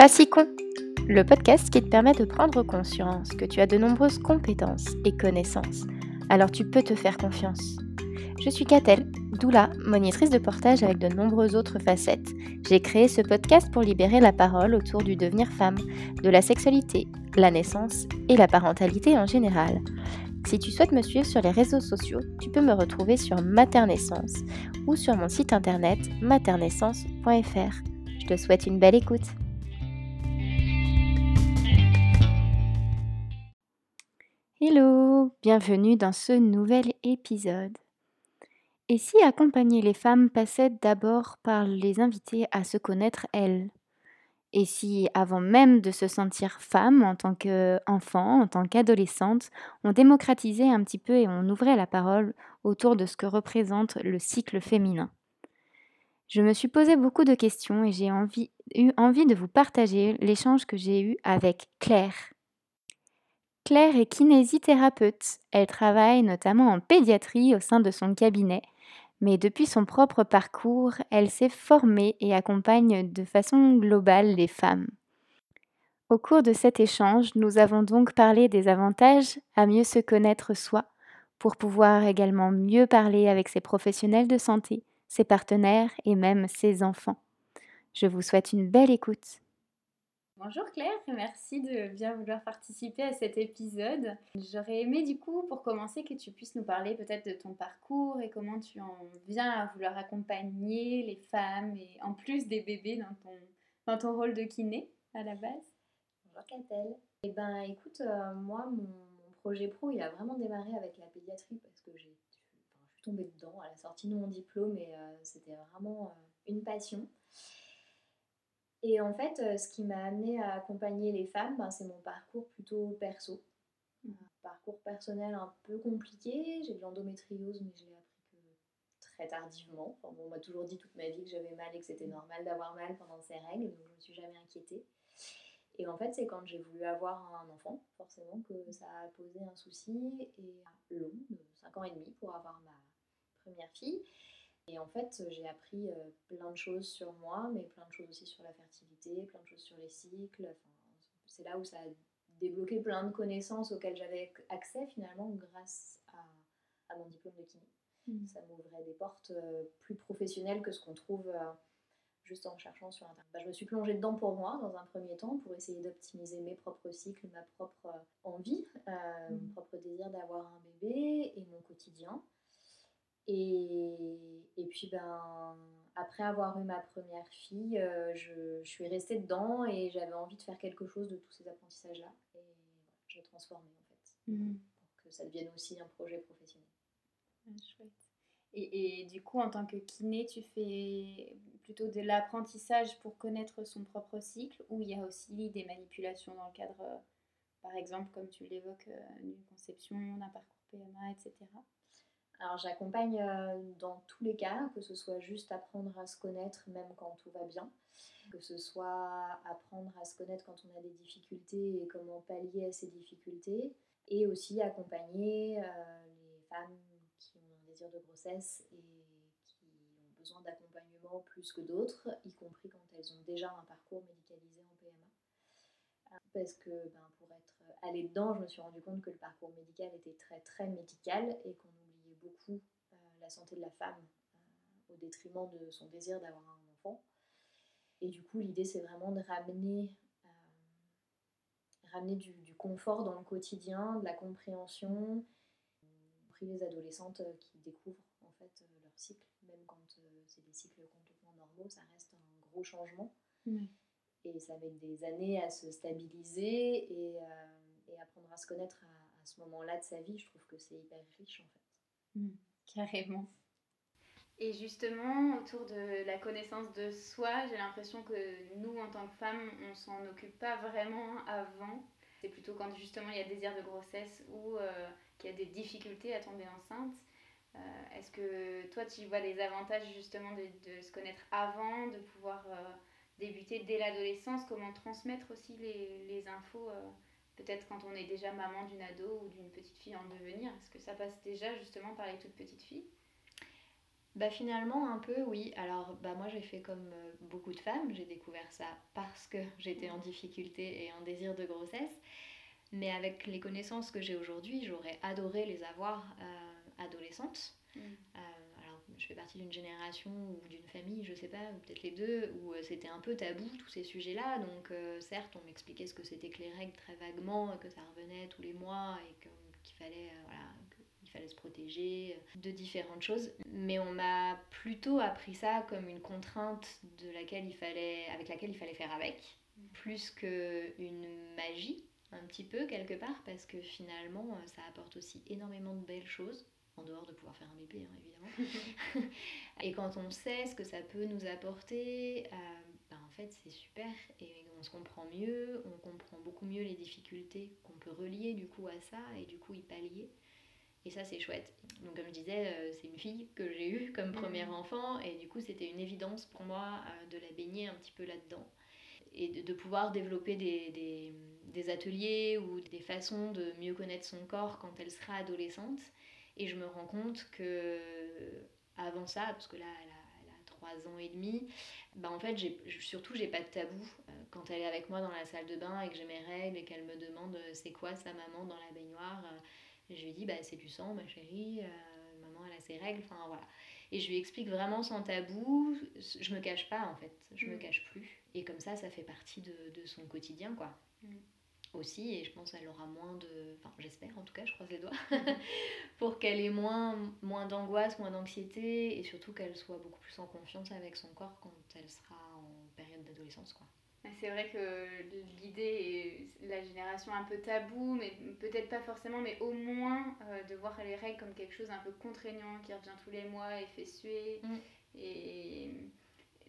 Pas si con Le podcast qui te permet de prendre conscience que tu as de nombreuses compétences et connaissances. Alors tu peux te faire confiance. Je suis Catel, doula, monitrice de portage avec de nombreuses autres facettes. J'ai créé ce podcast pour libérer la parole autour du devenir femme, de la sexualité, la naissance et la parentalité en général. Si tu souhaites me suivre sur les réseaux sociaux, tu peux me retrouver sur Maternaissance ou sur mon site internet maternaissance.fr. Je te souhaite une belle écoute. Hello, bienvenue dans ce nouvel épisode. Et si accompagner les femmes passait d'abord par les inviter à se connaître elles? Et si, avant même de se sentir femme, en tant qu'enfant, en tant qu'adolescente, on démocratisait un petit peu et on ouvrait la parole autour de ce que représente le cycle féminin? Je me suis posé beaucoup de questions et j'ai eu envie de vous partager l'échange que j'ai eu avec Claire. Claire est kinésithérapeute. Elle travaille notamment en pédiatrie au sein de son cabinet mais depuis son propre parcours, elle s'est formée et accompagne de façon globale les femmes. Au cours de cet échange, nous avons donc parlé des avantages à mieux se connaître soi, pour pouvoir également mieux parler avec ses professionnels de santé, ses partenaires et même ses enfants. Je vous souhaite une belle écoute. Bonjour Claire, merci de bien vouloir participer à cet épisode. J'aurais aimé du coup, pour commencer, que tu puisses nous parler peut-être de ton parcours et comment tu en viens à vouloir accompagner les femmes et en plus des bébés dans ton, dans ton rôle de kiné à la base. Bonjour Catel. Eh ben écoute, euh, moi mon, projet pro il a vraiment démarré avec la pédiatrie parce que j'ai, je suis tombée dedans à la sortie de mon diplôme et euh, c'était vraiment euh, une passion. Et en fait, euh, ce qui m'a amené à accompagner les femmes, ben, c'est mon parcours plutôt perso. Un parcours personnel un peu compliqué. J'ai de l'endométriose, mais je l'ai appris que très tardivement. on m'a toujours dit toute ma vie que j'avais mal et que c'était normal d'avoir mal pendant ces règles, donc je ne me suis jamais inquiétée. Et en fait, c'est quand j'ai voulu avoir un enfant, forcément, que ça a posé un souci et long, de 5 ans et demi, pour avoir ma première fille. Et en fait, j'ai appris euh, plein de choses sur moi, mais plein de choses aussi sur la fertilité, plein de choses sur les cycles. c'est là où ça a débloqué plein de connaissances auxquelles j'avais accès finalement grâce à, mon diplôme de kiné. Mmh. Ça m'ouvrait des portes euh, plus professionnelles que ce qu'on trouve euh, juste en cherchant sur Internet. Bah, je me suis plongée dedans pour moi dans un premier temps pour essayer d'optimiser mes propres cycles, ma propre envie, mon mmh. propre désir d'avoir un bébé et mon quotidien. Et, et puis, ben, après avoir eu ma première fille, euh, je, je, suis restée dedans et j'avais envie de faire quelque chose de tous ces apprentissages-là. Et j'ai transformé en fait, mmh. pour que ça devienne aussi un projet professionnel. Ah, chouette. Et, et, du coup, en tant que kiné, tu fais plutôt de l'apprentissage pour connaître son propre cycle ou il y a aussi des manipulations dans le cadre, euh, par exemple, comme tu l'évoques, euh, d'une conception, d'un parcours PMA, etc. Alors j'accompagne euh, dans tous les cas, que ce soit juste apprendre à se connaître même quand tout va bien, que ce soit apprendre à se connaître quand on a des difficultés et comment pallier à ces difficultés, et aussi accompagner euh, les femmes qui ont un désir de grossesse et qui ont besoin d'accompagnement plus que d'autres, y compris quand elles ont déjà un parcours médicalisé en PMA. Parce que ben, pour être allée dedans, je me suis rendu compte que le parcours médical était très très médical et qu'on beaucoup euh, la santé de la femme euh, au détriment de son désir d'avoir un enfant. Et du coup, l'idée, c'est vraiment de ramener, euh, ramener du, confort dans le quotidien, de la compréhension, pris les adolescentes qui découvrent en fait leur cycle, même quand c'est des cycles complètement normaux, ça reste un gros changement. Et ça met des années à se stabiliser et, apprendre à se connaître à, à ce moment-là de sa vie. Je trouve que c'est hyper riche en fait. Mm, carrément. Et justement, autour de la connaissance de soi, j'ai l'impression que nous, en tant que femmes, on s'en occupe pas vraiment avant. C'est plutôt quand justement il y a désir de grossesse ou euh, qu'il y a des difficultés à tomber enceinte. Euh, est-ce que toi, tu vois des avantages justement de, se connaître avant, de pouvoir euh, débuter dès l'adolescence? Comment transmettre aussi les infos peut-être quand on est déjà maman d'une ado ou d'une petite fille en devenir Est-ce que ça passe déjà justement par les toutes petites filles? Bah finalement un peu oui. Alors bah moi j'ai fait comme euh, beaucoup de femmes, j'ai découvert ça parce que j'étais en difficulté et en désir de grossesse. Mais avec les connaissances que j'ai aujourd'hui, j'aurais adoré les avoir euh, adolescentes. Mm. Euh, je fais partie d'une génération ou d'une famille, je sais pas, peut-être les deux, où c'était un peu tabou tous ces sujets-là. Donc certes on m'expliquait ce que c'était que les règles très vaguement, que ça revenait tous les mois et qu'il fallait voilà il fallait se protéger, de différentes choses. Mais on m'a plutôt appris ça comme une contrainte de laquelle il fallait, avec laquelle il fallait faire avec, plus qu'une magie, un petit peu quelque part, parce que finalement, ça apporte aussi énormément de belles choses en dehors de pouvoir faire un bébé, hein, évidemment. et quand on sait ce que ça peut nous apporter, euh, ben, en fait, c'est super et on se comprend mieux, on comprend beaucoup mieux les difficultés qu'on peut relier du coup à ça et du coup y pallier. Et ça, c'est chouette. Donc, comme je disais, euh, c'est une fille que j'ai eue comme premier mhm. enfant. Et du coup, c'était une évidence pour moi euh, de la baigner un petit peu là-dedans. Et de, pouvoir développer des, des, des, ateliers ou des façons de mieux connaître son corps quand elle sera adolescente. Et je me rends compte que avant ça, parce que là, elle a, 3 ans et demi, bah en fait, surtout, j'ai pas de tabou. Euh, quand elle est avec moi dans la salle de bain et que j'ai mes règles et qu'elle me demande c'est quoi sa maman dans la baignoire je lui dis, bah, c'est du sang, ma chérie, euh, maman, elle a ses règles, enfin voilà. Et je lui explique vraiment sans tabou, je me cache pas en fait, je me mm. cache plus. Et comme ça, ça fait partie de, de son quotidien, quoi. Mm. Aussi, et je pense qu'elle aura moins de. Enfin, j'espère en tout cas, je croise les doigts, pour qu'elle ait moins, moins d'angoisse, moins d'anxiété, et surtout qu'elle soit beaucoup plus en confiance avec son corps quand elle sera en période d'adolescence, quoi. C'est vrai que l'idée est la génération un peu tabou, mais peut-être pas forcément, mais au moins euh, de voir les règles comme quelque chose un peu contraignant qui revient tous les mois et fait suer. Mm. Et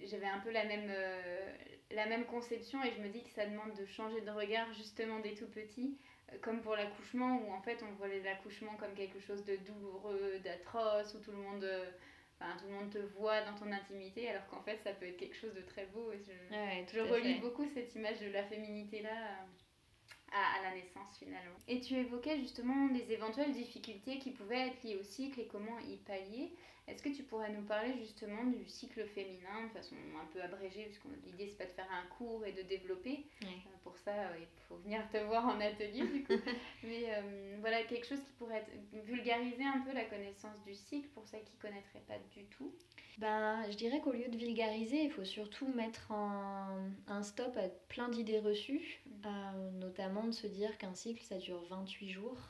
j'avais un peu la même, euh, la même conception et je me dis que ça demande de changer de regard justement des tout petits, euh, comme pour l'accouchement où en fait on voit l'accouchement comme quelque chose de douloureux, d'atroce, où tout le monde tout le monde te voit dans ton intimité, alors qu'en fait, ça peut être quelque chose de très beau. Et je, relis beaucoup cette image de la féminité là. Euh, à, la naissance finalement. Et tu évoquais justement des éventuelles difficultés qui pouvaient être liées au cycle et comment y pallier. Est-ce que tu pourrais nous parler justement du cycle féminin de façon un peu abrégée, puisque l'idée c'est pas de faire un cours et de développer. Euh, pour ça, euh, il faut venir te voir en atelier du coup. Mais euh, voilà, quelque chose qui pourrait être, vulgariser un peu la connaissance du cycle pour celles qui connaîtraient pas du tout. Ben, je dirais qu'au lieu de vulgariser, il faut surtout mettre un, un stop à plein d'idées reçues, mm. notamment de se dire qu'un cycle ça dure 28 jours.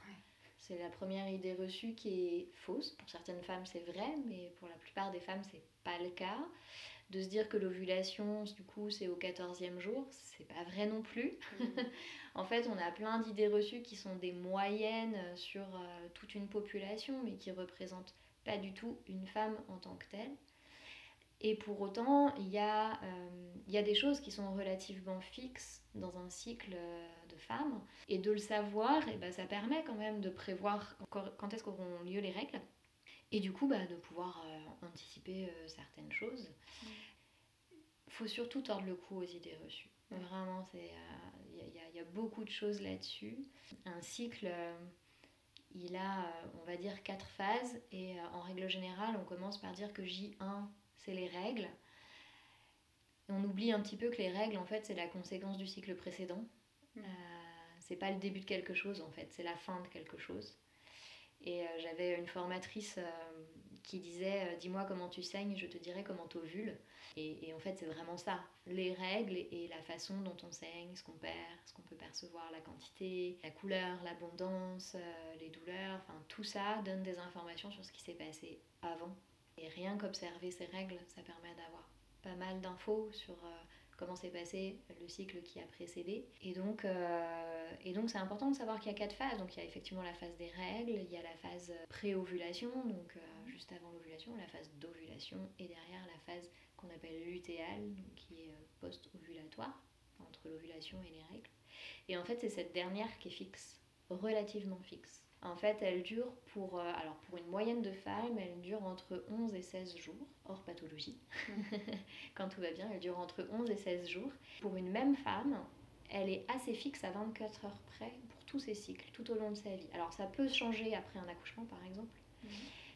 C'est la première idée reçue qui est fausse. Pour certaines femmes, c'est vrai, mais pour la plupart des femmes, c'est pas le cas. De se dire que l'ovulation, du coup, c'est au 14e jour, c'est pas vrai non plus. Mm. en fait, on a plein d'idées reçues qui sont des moyennes sur euh, toute une population, mais qui représentent pas du tout une femme en tant que telle. Et pour autant, il y, a, euh, il y a des choses qui sont relativement fixes dans un cycle euh, de femmes. Et de le savoir, et eh ben, ça permet quand même de prévoir quand est-ce qu'auront lieu les règles. Et du coup, bah, de pouvoir euh, anticiper certaines choses. Il faut surtout tordre le cou aux idées reçues. Vraiment, il y, y, a beaucoup de choses là-dessus. Un cycle il a, on va dire, quatre phases. Et en règle générale, on commence par dire que J1, c'est les règles. on oublie un petit peu que les règles, en fait, c'est la conséquence du cycle précédent. Mm. Euh, c'est pas le début de quelque chose, en fait, c'est la fin de quelque chose. Et euh, j'avais une formatrice euh, qui disait Dis-moi comment tu saignes, je te dirai comment t'ovules. Et, et en fait, c'est vraiment ça. Les règles et la façon dont on saigne, ce qu'on perd, ce qu'on peut percevoir, la quantité, la couleur, l'abondance, les douleurs, enfin tout ça donne des informations sur ce qui s'est passé avant et rien qu'observer ces règles, ça permet d'avoir pas mal d'infos sur euh, comment s'est passé le cycle qui a précédé. Et donc, euh, et donc c'est important de savoir qu'il y a quatre phases. Donc il y a effectivement la phase des règles, il y a la phase pré-ovulation, donc euh, juste avant l'ovulation, la phase d'ovulation, et derrière la phase qu'on appelle lutéale, qui est post-ovulatoire, entre l'ovulation et les règles. Et en fait, c'est cette dernière qui est fixe, relativement fixe. En fait, elle dure pour, euh, alors pour une moyenne de femmes, elle dure entre 11 et 16 jours, hors pathologie. Quand tout va bien, elle dure entre 11 et 16 jours. Pour une même femme, elle est assez fixe à 24 heures près pour tous ses cycles, tout au long de sa vie. Alors ça peut changer après un accouchement, par exemple. Mhm.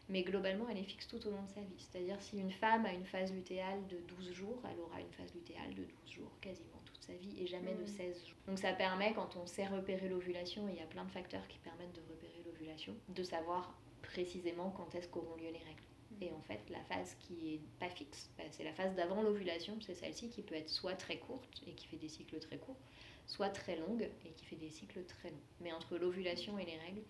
Mais globalement, elle est fixe tout au long de sa vie. C'est-à-dire, si une femme a une phase lutéale de 12 jours, elle aura une phase lutéale de 12 jours quasiment toute sa vie et jamais de 16 mm. jours. Donc ça permet, quand on sait repérer l'ovulation, il y a plein de facteurs qui permettent de repérer de savoir précisément quand est-ce qu'auront lieu les règles. Mm. Et en fait, la phase qui est pas fixe, bah, c'est la phase d'avant l'ovulation, c'est celle-ci qui peut être soit très courte et qui fait des cycles très courts, soit très longue et qui fait des cycles très longs. Mais entre l'ovulation et les règles,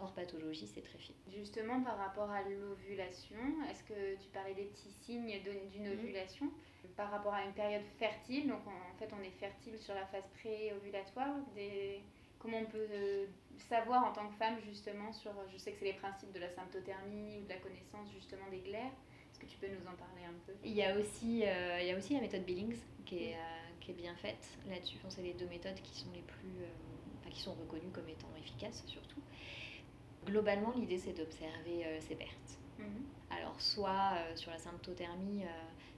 hors pathologie, c'est très fine. Justement, par rapport à l'ovulation, est-ce que tu parlais des petits signes d'une mhm. ovulation? Par rapport à une période fertile, donc en fait on est fertile sur la phase pré-ovulatoire, des... comment on peut euh, savoir en tant que femme justement sur, je sais que c'est les principes de la symptothermie ou de la connaissance justement des glaires, est-ce que tu peux nous en parler un peu? Il y, a aussi, euh, il y a aussi la méthode Billings qui est, euh, qui est bien faite là-dessus. c'est les deux méthodes qui sont les plus, qui sont reconnues comme étant efficaces surtout. Globalement, l'idée c'est d'observer euh, ces pertes. Mhm. Alors, soit euh, sur la symptothermie, euh,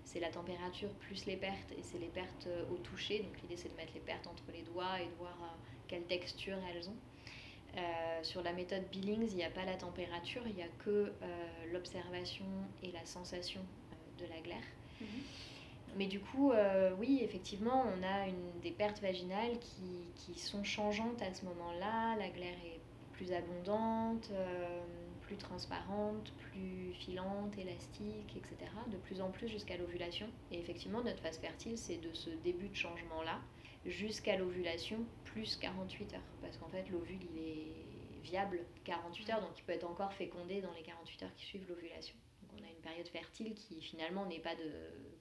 c'est la température plus les pertes et c'est les pertes au toucher. Donc, l'idée c'est de mettre les pertes entre les doigts et de voir quelle texture elles ont. sur la méthode Billings, il n'y a pas la température, il n'y a que l'observation et la sensation de la glaire. Mhm. Mais du coup, oui, effectivement, on a une, des pertes vaginales qui, qui sont changeantes à ce moment-là. La glaire est plus abondante, euh, plus transparente, plus filante, élastique, etc. De plus en plus jusqu'à l'ovulation. Et effectivement, notre phase fertile, c'est de ce début de changement-là jusqu'à l'ovulation plus 48 heures. Parce qu'en fait, l'ovule, il est viable 48 heures, donc il peut être encore fécondé dans les 48 heures qui suivent l'ovulation. Donc on a une période fertile qui finalement n'est pas de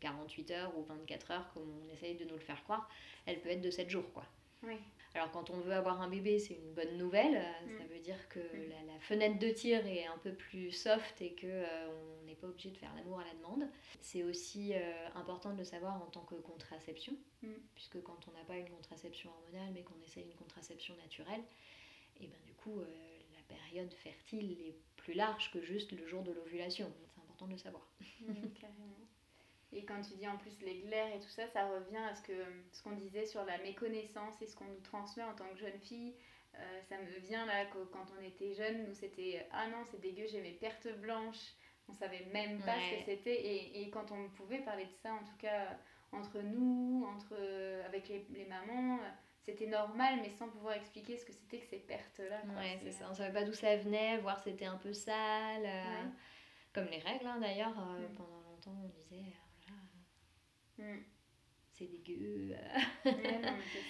48 heures ou 24 heures comme on essaye de nous le faire croire. Elle peut être de 7 jours, quoi. Oui. Alors quand on veut avoir un bébé, c'est une bonne nouvelle. Ça mm. veut dire que mm. la, fenêtre de tir est un peu plus soft et que euh, on n'est pas obligé de faire l'amour à la demande. C'est aussi euh, important de le savoir en tant que contraception, mm. puisque quand on n'a pas une contraception hormonale mais qu'on essaie une contraception naturelle, et eh ben du coup euh, la période fertile est plus large que juste le jour de l'ovulation. C'est important de le savoir. carrément. Et quand tu dis en plus les glaires et tout ça, ça revient à ce que ce qu'on disait sur la méconnaissance et ce qu'on nous transmet en tant que jeune fille. Euh, ça me vient là que quand on était jeune, nous c'était ah non c'est dégueu, j'ai mes pertes blanches. On savait même pas ce que c'était et, et, quand on pouvait parler de ça, en tout cas entre nous, entre avec les, les mamans, c'était normal, mais sans pouvoir expliquer ce que c'était que ces pertes-là. Ouais, c'est ça. On savait pas d'où ça venait, voir c'était un peu sale. Euh, comme les règles, hein, d'ailleurs. Euh, mm. Pendant longtemps, on disait Mm. C'est dégueu. c'est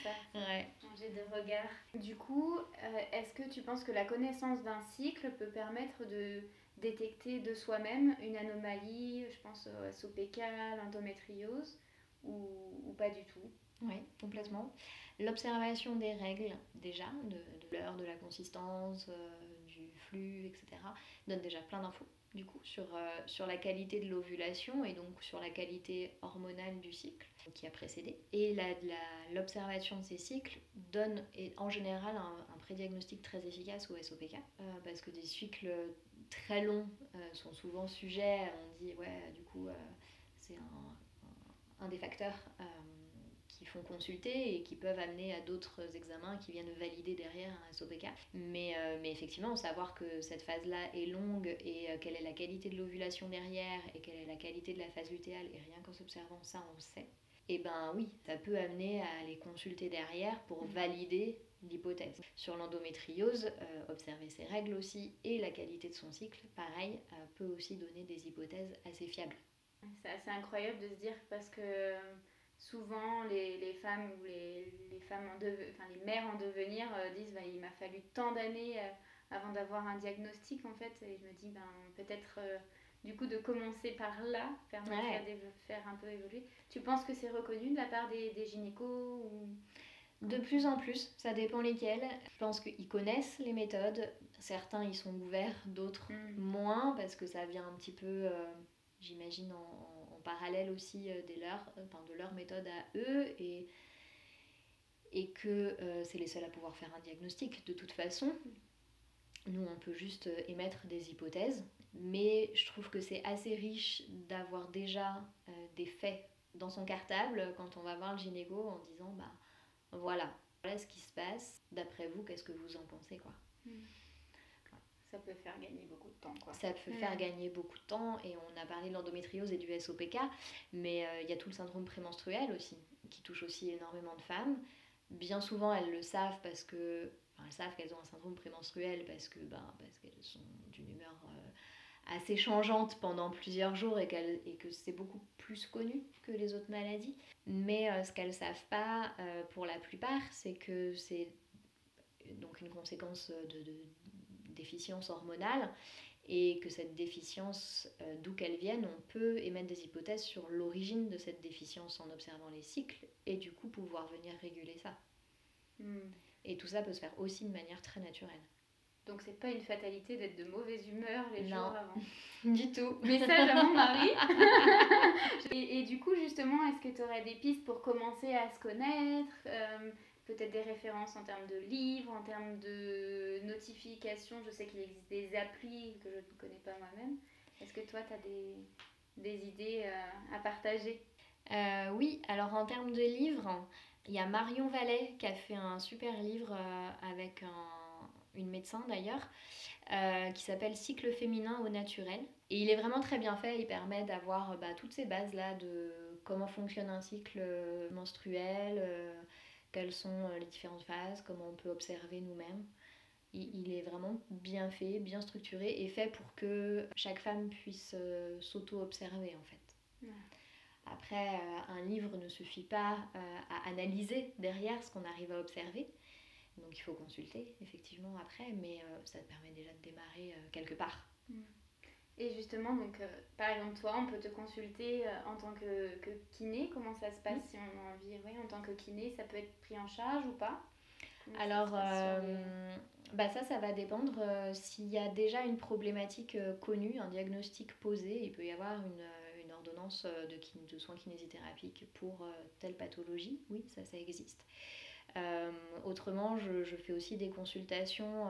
ça. Ouais. Changer de regard. Du coup, euh, est-ce que tu penses que la connaissance d'un cycle peut permettre de détecter de soi-même une anomalie, je pense au SOPK, l'endométriose, ou, ou pas du tout? Oui, complètement. L'observation des règles, déjà, de, l'heure, de la consistance, euh, du flux, etc., donne déjà plein d'infos du coup, sur, euh, sur la qualité de l'ovulation et donc sur la qualité hormonale du cycle qui a précédé. Et l'observation de ces cycles donne en général un, prédiagnostic très efficace au SOPK euh, parce que des cycles très longs euh, sont souvent sujets, on dit, ouais, du coup, c'est un, un, des facteurs font consulter et qui peuvent amener à d'autres examens qui viennent valider derrière un SOPK. Mais, euh, mais effectivement, savoir que cette phase-là est longue et euh, quelle est la qualité de l'ovulation derrière et quelle est la qualité de la phase lutéale, et rien qu'en s'observant ça, on le sait. Et eh ben oui, ça peut amener à les consulter derrière pour mm. valider l'hypothèse. Sur l'endométriose, euh, observer ses règles aussi et la qualité de son cycle, pareil, peut aussi donner des hypothèses assez fiables. C'est assez incroyable de se dire parce que souvent les, les, femmes ou les, les femmes en enfin, les mères en devenir euh, disent bah, il m'a fallu tant d'années euh, avant d'avoir un diagnostic en fait et je me dis ben peut-être euh, du coup de commencer par là permettre de faire un peu évoluer tu penses que c'est reconnu de la part des, des gynécos ou? De plus en plus, ça dépend lesquels. Je pense qu'ils connaissent les méthodes. Certains y sont ouverts, d'autres mm. moins, parce que ça vient un petit peu, j'imagine, en, parallèle aussi euh, enfin, de leur méthode à eux et, que euh, c'est les seuls à pouvoir faire un diagnostic de toute façon. Nous, on peut juste euh, émettre des hypothèses, mais je trouve que c'est assez riche d'avoir déjà des faits dans son cartable quand on va voir le gynéco en disant bah voilà, voilà ce qui se passe, d'après vous, qu'est-ce que vous en pensez quoi? Mm. Ça peut faire gagner beaucoup de temps. Quoi. Ça peut faire mm. gagner beaucoup de temps et on a parlé de l'endométriose et du SOPK, mais euh, il y a tout le syndrome prémenstruel aussi, qui touche aussi énormément de femmes. Bien souvent, elles le savent parce que elles savent qu'elles ont un syndrome prémenstruel parce que ben, parce qu'elles sont d'une humeur euh, assez changeante pendant plusieurs jours et, et que c'est beaucoup plus connu que les autres maladies. Mais euh, ce qu'elles savent pas pour la plupart, c'est que c'est donc une conséquence de, déficience hormonale et que cette déficience, euh, d'où qu'elle vienne, on peut émettre des hypothèses sur l'origine de cette déficience en observant les cycles et du coup pouvoir venir réguler ça. Hmm. Et tout ça peut se faire aussi de manière très naturelle. Donc c'est pas une fatalité d'être de mauvaise humeur les jours avant. du tout. Message à mon mari. et, et, du coup justement, est-ce que tu aurais des pistes pour commencer à se connaître euh, peut-être des références en termes de livres, en termes de notifications. Je sais qu'il existe des applis que je ne connais pas moi-même. Est-ce que toi, tu as des, des idées euh, à partager? Euh, Oui, alors en termes de livres, il y a Marion Vallet qui a fait un super livre euh, avec une médecin d'ailleurs, qui s'appelle Cycle féminin au naturel. Et il est vraiment très bien fait, il permet d'avoir bah, toutes ces bases-là de comment fonctionne un cycle menstruel quelles sont euh, les différentes phases, comment on peut observer nous-mêmes. Il, est vraiment bien fait, bien structuré et fait pour que chaque femme puisse euh, s'auto-observer en fait. Après, euh, un livre ne suffit pas à analyser derrière ce qu'on arrive à observer. Donc il faut consulter effectivement après, mais ça permet déjà de démarrer quelque part. Et justement, donc, euh, par exemple, toi, on peut te consulter euh, en tant que, que, kiné. Comment ça se passe si on a envie? Oui, En tant que kiné, ça peut être pris en charge ou pas? Alors, euh, bah ça, ça va dépendre. S'il y a déjà une problématique connue, un diagnostic posé, il peut y avoir une, une ordonnance de, de, soins kinésithérapiques pour telle pathologie. Oui, ça, ça existe. autrement, je, je, fais aussi des consultations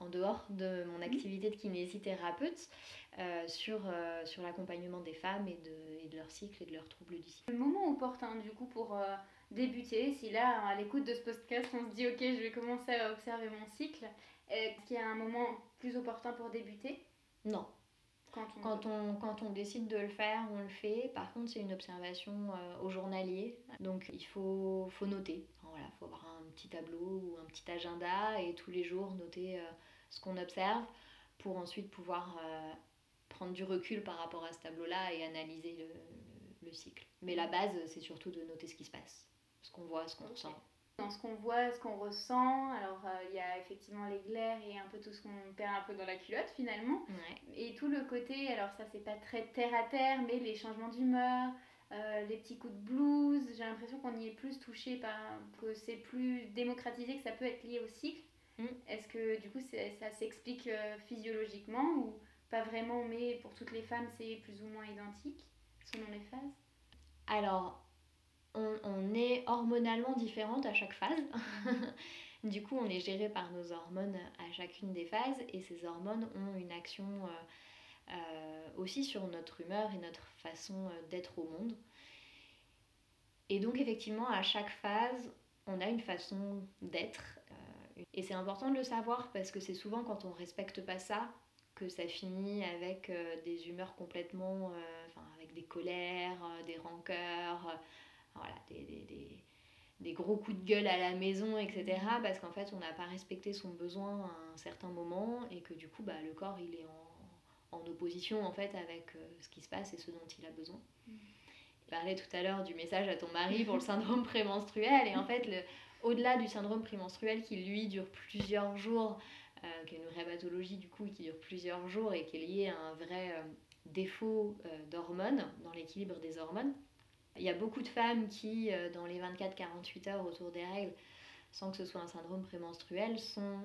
en dehors de mon activité de kinésithérapeute euh, sur, euh, sur l'accompagnement des femmes et de, et de leur cycle et de leurs troubles du cycle. Le moment opportun du coup pour euh, débuter, si là à l'écoute de ce podcast on se dit ok je vais commencer à observer mon cycle, est-ce qu'il y a un moment plus opportun pour débuter? Non. Quand on... Quand, on, quand on décide de le faire, on le fait. Par contre, c'est une observation au journalier. Donc, il faut, faut noter. Voilà, il faut avoir un petit tableau ou un petit agenda et tous les jours noter ce qu'on observe pour ensuite pouvoir euh, prendre du recul par rapport à ce tableau-là et analyser le, le, cycle. Mais la base, c'est surtout de noter ce qui se passe, ce qu'on voit, ce qu'on ressent. Dans ce qu'on voit, ce qu'on ressent, alors euh, il y a effectivement les glaires et un peu tout ce qu'on perd un peu dans la culotte finalement. Et tout le côté, alors ça c'est pas très terre à terre, mais les changements d'humeur, euh, les petits coups de blues, j'ai l'impression qu'on y est plus touché, par, que c'est plus démocratisé, que ça peut être lié au cycle. Mm. Est-ce que du coup ça s'explique euh, physiologiquement ou pas vraiment, mais pour toutes les femmes c'est plus ou moins identique selon les phases? Alors, on, est hormonalement différente à chaque phase. Du coup, on est géré par nos hormones à chacune des phases et ces hormones ont une action euh, euh, aussi sur notre humeur et notre façon d'être au monde. Et donc effectivement, à chaque phase, on a une façon d'être et c'est important de le savoir parce que c'est souvent quand on respecte pas ça que ça finit avec euh, des humeurs complètement, euh, enfin avec des colères, euh, des rancœurs, voilà, des, des, des, gros coups de gueule à la maison, etc. Parce qu'en fait, on n'a pas respecté son besoin à un certain moment et que du coup, bah, le corps, il est en, en opposition en fait avec ce qui se passe et ce dont il a besoin. Mm. Je parlais tout à l'heure du message à ton mari pour le syndrome prémenstruel et en fait, le, au-delà du syndrome prémenstruel qui lui dure plusieurs jours, euh, qui est une vraie pathologie du coup qui dure plusieurs jours et qui est lié à un vrai euh, défaut euh, d'hormones, dans l'équilibre des hormones. Il y a beaucoup de femmes qui, dans les 24-48 heures autour des règles, sans que ce soit un syndrome prémenstruel, sont,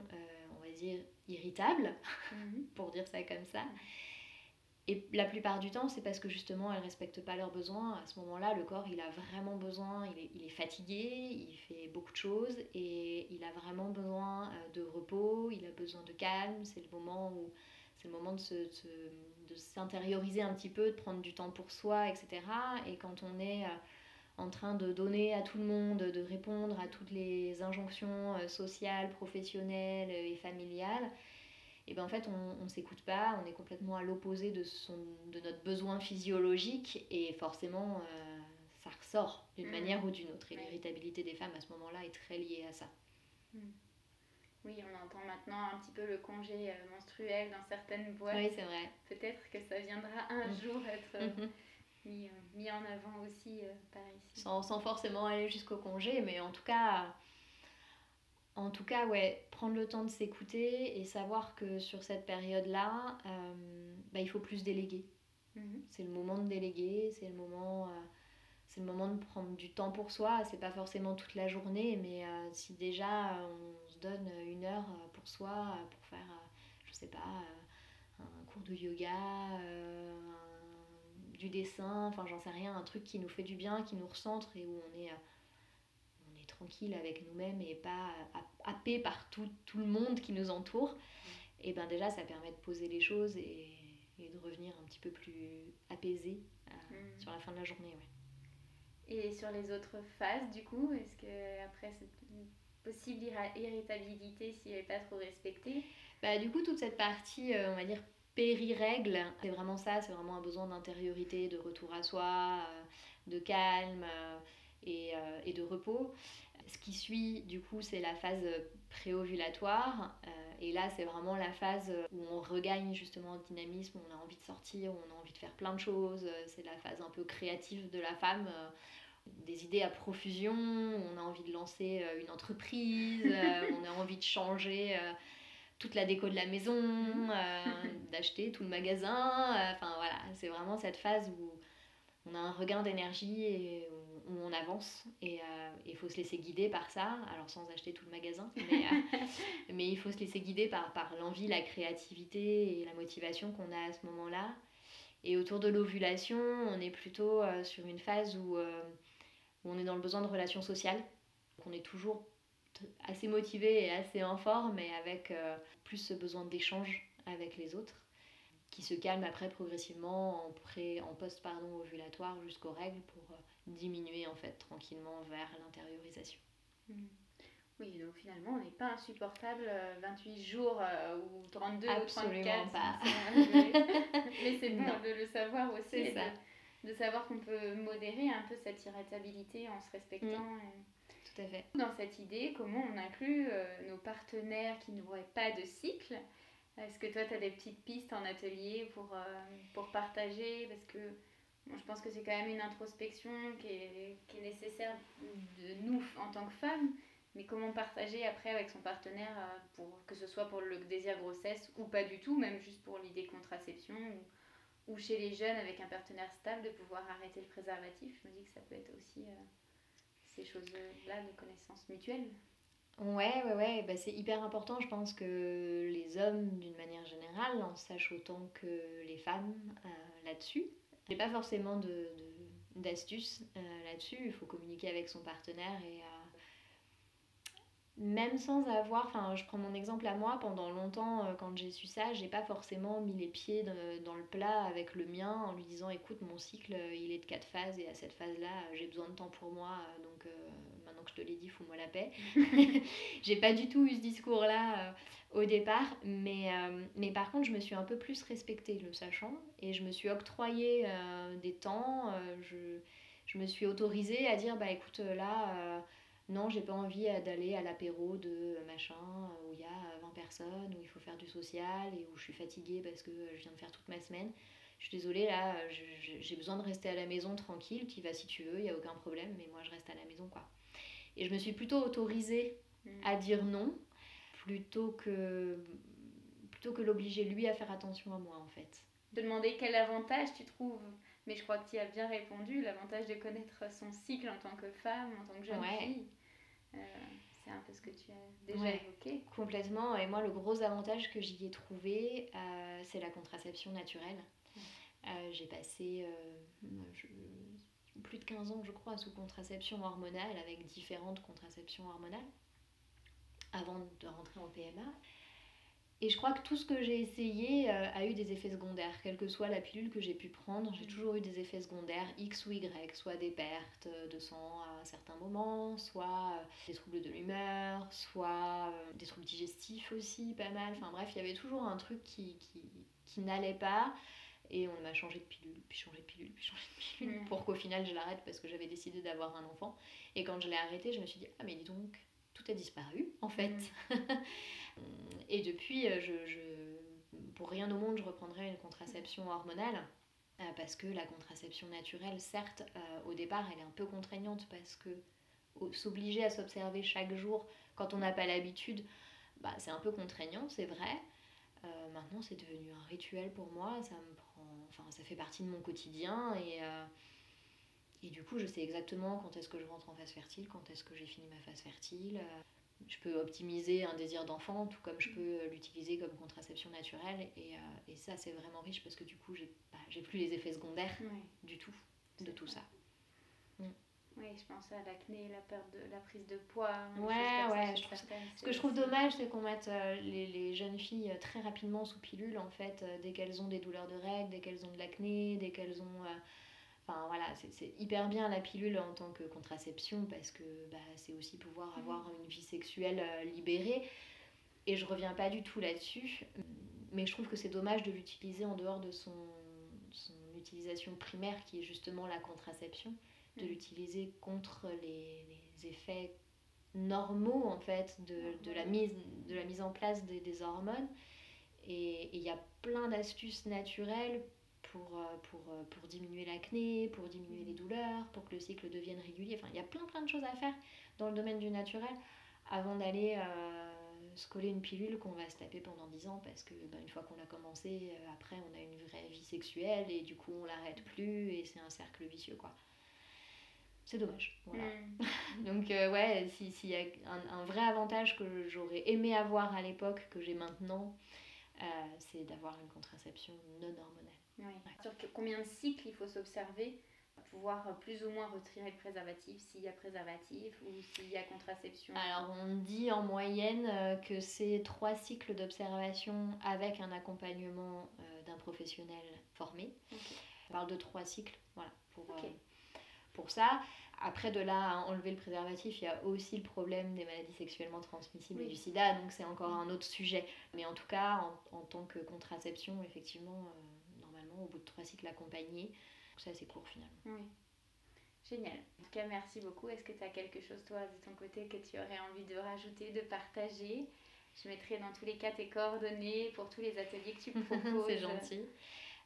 on va dire, irritables, mhm. pour dire ça comme ça. Et la plupart du temps, c'est parce que justement, elles ne respectent pas leurs besoins. À ce moment-là, le corps, il a vraiment besoin, il est, il est, fatigué, il fait beaucoup de choses et il a vraiment besoin euh, de repos, il a besoin de calme. C'est le moment où c'est le moment de, se, de s'intérioriser un petit peu, de prendre du temps pour soi, etc. Et quand on est euh, en train de donner à tout le monde, de répondre à toutes les injonctions euh, sociales, professionnelles et familiales, et ben en fait on, on s'écoute pas, on est complètement à l'opposé de, son, de notre besoin physiologique et forcément ça ressort d'une mm. manière ou d'une autre. Et l'irritabilité des femmes à ce moment-là est très liée à ça. Mm. Oui, on entend maintenant un petit peu le congé euh, menstruel dans certaines boîtes. Oui, c'est vrai. Peut-être que ça viendra un mm. jour être euh, mm-hmm. mis, euh, mis, en avant aussi par ici. Sans, sans forcément aller jusqu'au congé, mais en tout cas, en tout cas, ouais, prendre le temps de s'écouter et savoir que sur cette période-là, bah, il faut plus déléguer. Mm-hmm. C'est le moment de déléguer, c'est le moment c'est le moment de prendre du temps pour soi. C'est pas forcément toute la journée, mais euh, si déjà on donne une heure euh, pour soi, pour faire, euh, je sais pas, un cours de yoga, du dessin, enfin j'en sais rien, un truc qui nous fait du bien, qui nous recentre et où on est, on est tranquille avec nous-mêmes et pas happé par tout, tout, le monde qui nous entoure, et ben déjà ça permet de poser les choses et, et de revenir un petit peu plus apaisé mm. sur la fin de la journée. Ouais. Et sur les autres phases, du coup, est-ce que après cette possible irritabilité s'il n'est pas trop respectée bah, Du coup, toute cette partie, euh, on va dire, péri-règle, c'est vraiment ça, c'est vraiment un besoin d'intériorité, de retour à soi, euh, de calme euh, et, et, de repos. Ce qui suit, du coup, c'est la phase préovulatoire. et là, c'est vraiment la phase où on regagne justement le dynamisme, on a envie de sortir, on a envie de faire plein de choses. C'est la phase un peu créative de la femme des idées à profusion, on a envie de lancer euh, une entreprise, euh, on a envie de changer euh, toute la déco de la maison, mhm. d'acheter tout le magasin. Enfin voilà, c'est vraiment cette phase où on a un regain d'énergie et où, on avance. Et il faut se laisser guider par ça, alors sans acheter tout le magasin, mais, mais il faut se laisser guider par, par l'envie, la créativité et la motivation qu'on a à ce moment-là. Et autour de l'ovulation, on est plutôt sur une phase où où on est dans le besoin de relations sociales. qu'on est toujours assez motivé et assez en forme, mais avec euh, plus ce besoin d'échange avec les autres, qui se calme après progressivement en, pré, en post pardon, ovulatoire jusqu'aux règles pour euh, diminuer en fait tranquillement vers l'intériorisation. Mmh. Oui, donc finalement, on n'est pas insupportable 28 euh, jours ou 32 Absolument ou 34. pas. mais c'est bon de le savoir aussi. C'est ça de savoir qu'on peut modérer un peu cette irritabilité en se respectant. Mm. Tout à fait. Dans cette idée, comment on inclut euh, nos partenaires qui n'auraient pas de cycle? Est-ce que toi, tu as des petites pistes en atelier pour, euh, pour partager? Parce que je pense que c'est quand même une introspection qui est, qui est, nécessaire de nous en tant que femmes. Mais comment partager après avec son partenaire, euh, pour, que ce soit pour le désir grossesse ou pas du tout, même juste pour l'idée contraception ou, ou chez les jeunes avec un partenaire stable de pouvoir arrêter le préservatif. Je me dis que ça peut être aussi euh, ces choses-là de connaissances mutuelles. Ouais, ouais, ouais, bah, c'est hyper important. Je pense que les hommes, d'une manière générale, en sachent autant que les femmes euh, là-dessus. J'ai pas forcément de, d'astuces euh, là-dessus. Il faut communiquer avec son partenaire et même sans avoir, enfin je prends mon exemple à moi, pendant longtemps euh, quand j'ai su ça, j'ai pas forcément mis les pieds dans le plat avec le mien en lui disant écoute mon cycle euh, il est de quatre phases et à cette phase là euh, j'ai besoin de temps pour moi donc maintenant que je te l'ai dit fous-moi la paix. j'ai pas du tout eu ce discours là au départ mais, mais par contre je me suis un peu plus respectée le sachant et je me suis octroyé des temps, je, je, me suis autorisée à dire bah écoute là non, j'ai pas envie euh, d'aller à l'apéro de machin euh, où il y a 20 personnes, où il faut faire du social et où je suis fatiguée parce que je viens de faire toute ma semaine. Je suis désolée, là, j'ai besoin de rester à la maison tranquille. Tu vas si tu veux, il n'y a aucun problème, mais moi je reste à la maison, quoi. Et je me suis plutôt autorisée mm. à dire non plutôt que, plutôt que l'obliger lui à faire attention à moi, en fait. De demander quel avantage tu trouves mais je crois que tu as bien répondu, l'avantage de connaître son cycle en tant que femme, en tant que jeune fille. Euh, c'est un peu ce que tu as déjà évoqué. Complètement. Et moi, le gros avantage que j'y ai trouvé, euh, c'est la contraception naturelle. Euh, j'ai passé plus de 15 ans, je crois, sous contraception hormonale, avec différentes contraceptions hormonales, avant de rentrer en PMA. Et je crois que tout ce que j'ai essayé euh, a eu des effets secondaires, quelle que soit la pilule que j'ai pu prendre, j'ai toujours eu des effets secondaires X ou Y, soit des pertes de sang à certains moments, soit euh, des troubles de l'humeur, soit euh, des troubles digestifs aussi, pas mal. Enfin bref, il y avait toujours un truc qui, qui, qui n'allait pas. Et on m'a changé de pilule, puis changé de pilule, puis changé de pilule, pour qu'au final je l'arrête parce que j'avais décidé d'avoir un enfant. Et quand je l'ai arrêté, je me suis dit, ah mais dis donc, tout a disparu en fait. et depuis, euh, je, je, pour rien au monde, je reprendrai une contraception hormonale. Euh, parce que la contraception naturelle, certes, euh, au départ, elle est un peu contraignante parce que s'obliger à s'observer chaque jour quand on n'a pas l'habitude, bah, c'est un peu contraignant, c'est vrai. maintenant, c'est devenu un rituel pour moi. Ça me prend, enfin, ça fait partie de mon quotidien et et du coup, je sais exactement quand est-ce que je rentre en phase fertile, quand est-ce que j'ai fini ma phase fertile. Je peux optimiser un désir d'enfant, tout comme je peux l'utiliser comme contraception naturelle. Et, euh, et ça, c'est vraiment riche parce que du coup, j'ai bah, plus les effets secondaires du tout de tout ça. Mm. Oui, je pense à l'acné, la perte de la prise de poids. Ouais, ouais. Je trouve Ce que je trouve dommage, c'est qu'on mette euh, les, les, jeunes filles très rapidement sous pilule, en fait, euh, dès qu'elles ont des douleurs de règles, dès qu'elles ont de l'acné, dès qu'elles ont Enfin voilà, c'est hyper bien la pilule en tant que contraception parce que bah, c'est aussi pouvoir mm. avoir une vie sexuelle euh, libérée. Et je reviens pas du tout là-dessus, mais je trouve que c'est dommage de l'utiliser en dehors de son, son, utilisation primaire qui est justement la contraception, de mm. l'utiliser contre les, les, effets normaux en fait de, de, la, mise, de la mise en place des, des hormones. Et il y a plein d'astuces naturelles pour, euh, pour, euh, pour diminuer l'acné, pour diminuer les douleurs, pour que le cycle devienne régulier. Enfin, il y a plein plein de choses à faire dans le domaine du naturel avant d'aller euh, se coller une pilule qu'on va se taper pendant 10 ans parce que ben, une fois qu'on a commencé, après on a une vraie vie sexuelle et du coup on l'arrête plus et c'est un cercle vicieux quoi. C'est dommage. Voilà. Mm. Donc ouais, s'il si y a un, un, vrai avantage que j'aurais aimé avoir à l'époque, que j'ai maintenant, c'est d'avoir une contraception non hormonale. Sur combien de cycles il faut s'observer pour pouvoir plus ou moins retirer le préservatif, s'il y a préservatif ou s'il y a contraception Alors on dit en moyenne euh, que c'est trois cycles d'observation avec un accompagnement euh, d'un professionnel formé. On parle de trois cycles, voilà, pour, euh, pour ça. Après, de là à enlever le préservatif, il y a aussi le problème des maladies sexuellement transmissibles et du sida, donc c'est encore un autre sujet. Mais en tout cas, en, en tant que contraception, effectivement, au bout de trois cycles accompagnés. C'est assez court finalement. Oui. Génial. En tout cas, merci beaucoup. Est-ce que tu as quelque chose, toi, de ton côté, que tu aurais envie de rajouter, de partager? Je mettrai dans tous les cas tes coordonnées pour tous les ateliers que tu proposes. c'est gentil.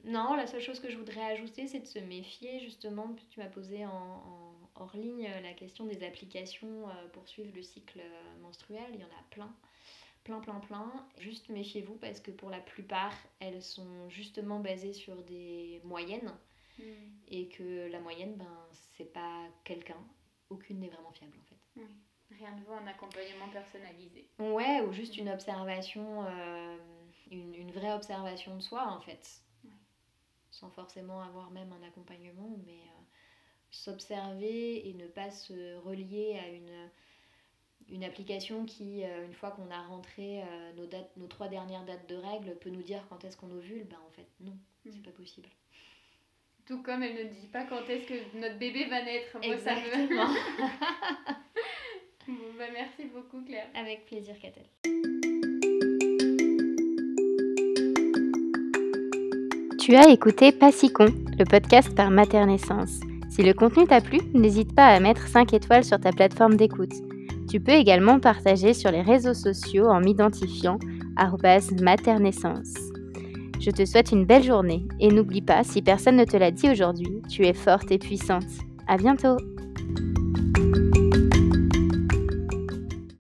Non, la seule chose que je voudrais ajouter, c'est de se méfier, justement, tu m'as posé en, hors ligne la question des applications euh, pour suivre le cycle euh, menstruel. Il y en a plein plein, plein, plein. Juste méfiez-vous parce que pour la plupart, elles sont justement basées sur des moyennes. Hmm. Et que la moyenne, ben, c'est pas quelqu'un. Aucune n'est vraiment fiable en fait. Rien de vaut un accompagnement personnalisé. Ouais, ou juste une observation, euh, une, une, vraie observation de soi en fait. Sans forcément avoir même un accompagnement, mais euh, s'observer et ne pas se relier à une une application qui, euh, une fois qu'on a rentré euh, nos, dates, nos trois dernières dates de règles, peut nous dire quand est-ce qu'on ovule, ben en fait non, mm. c'est pas possible. Tout comme elle ne dit pas quand est-ce que notre bébé va naître. Moi, Exactement. bon, bah, merci beaucoup Claire. Avec plaisir Catel. Tu as écouté Passicon, le podcast par Maternaissance. Si le contenu t'a plu, n'hésite pas à mettre 5 étoiles sur ta plateforme d'écoute. Tu peux également partager sur les réseaux sociaux en m'identifiant maternaissance. Je te souhaite une belle journée et n'oublie pas, si personne ne te l'a dit aujourd'hui, tu es forte et puissante. À bientôt!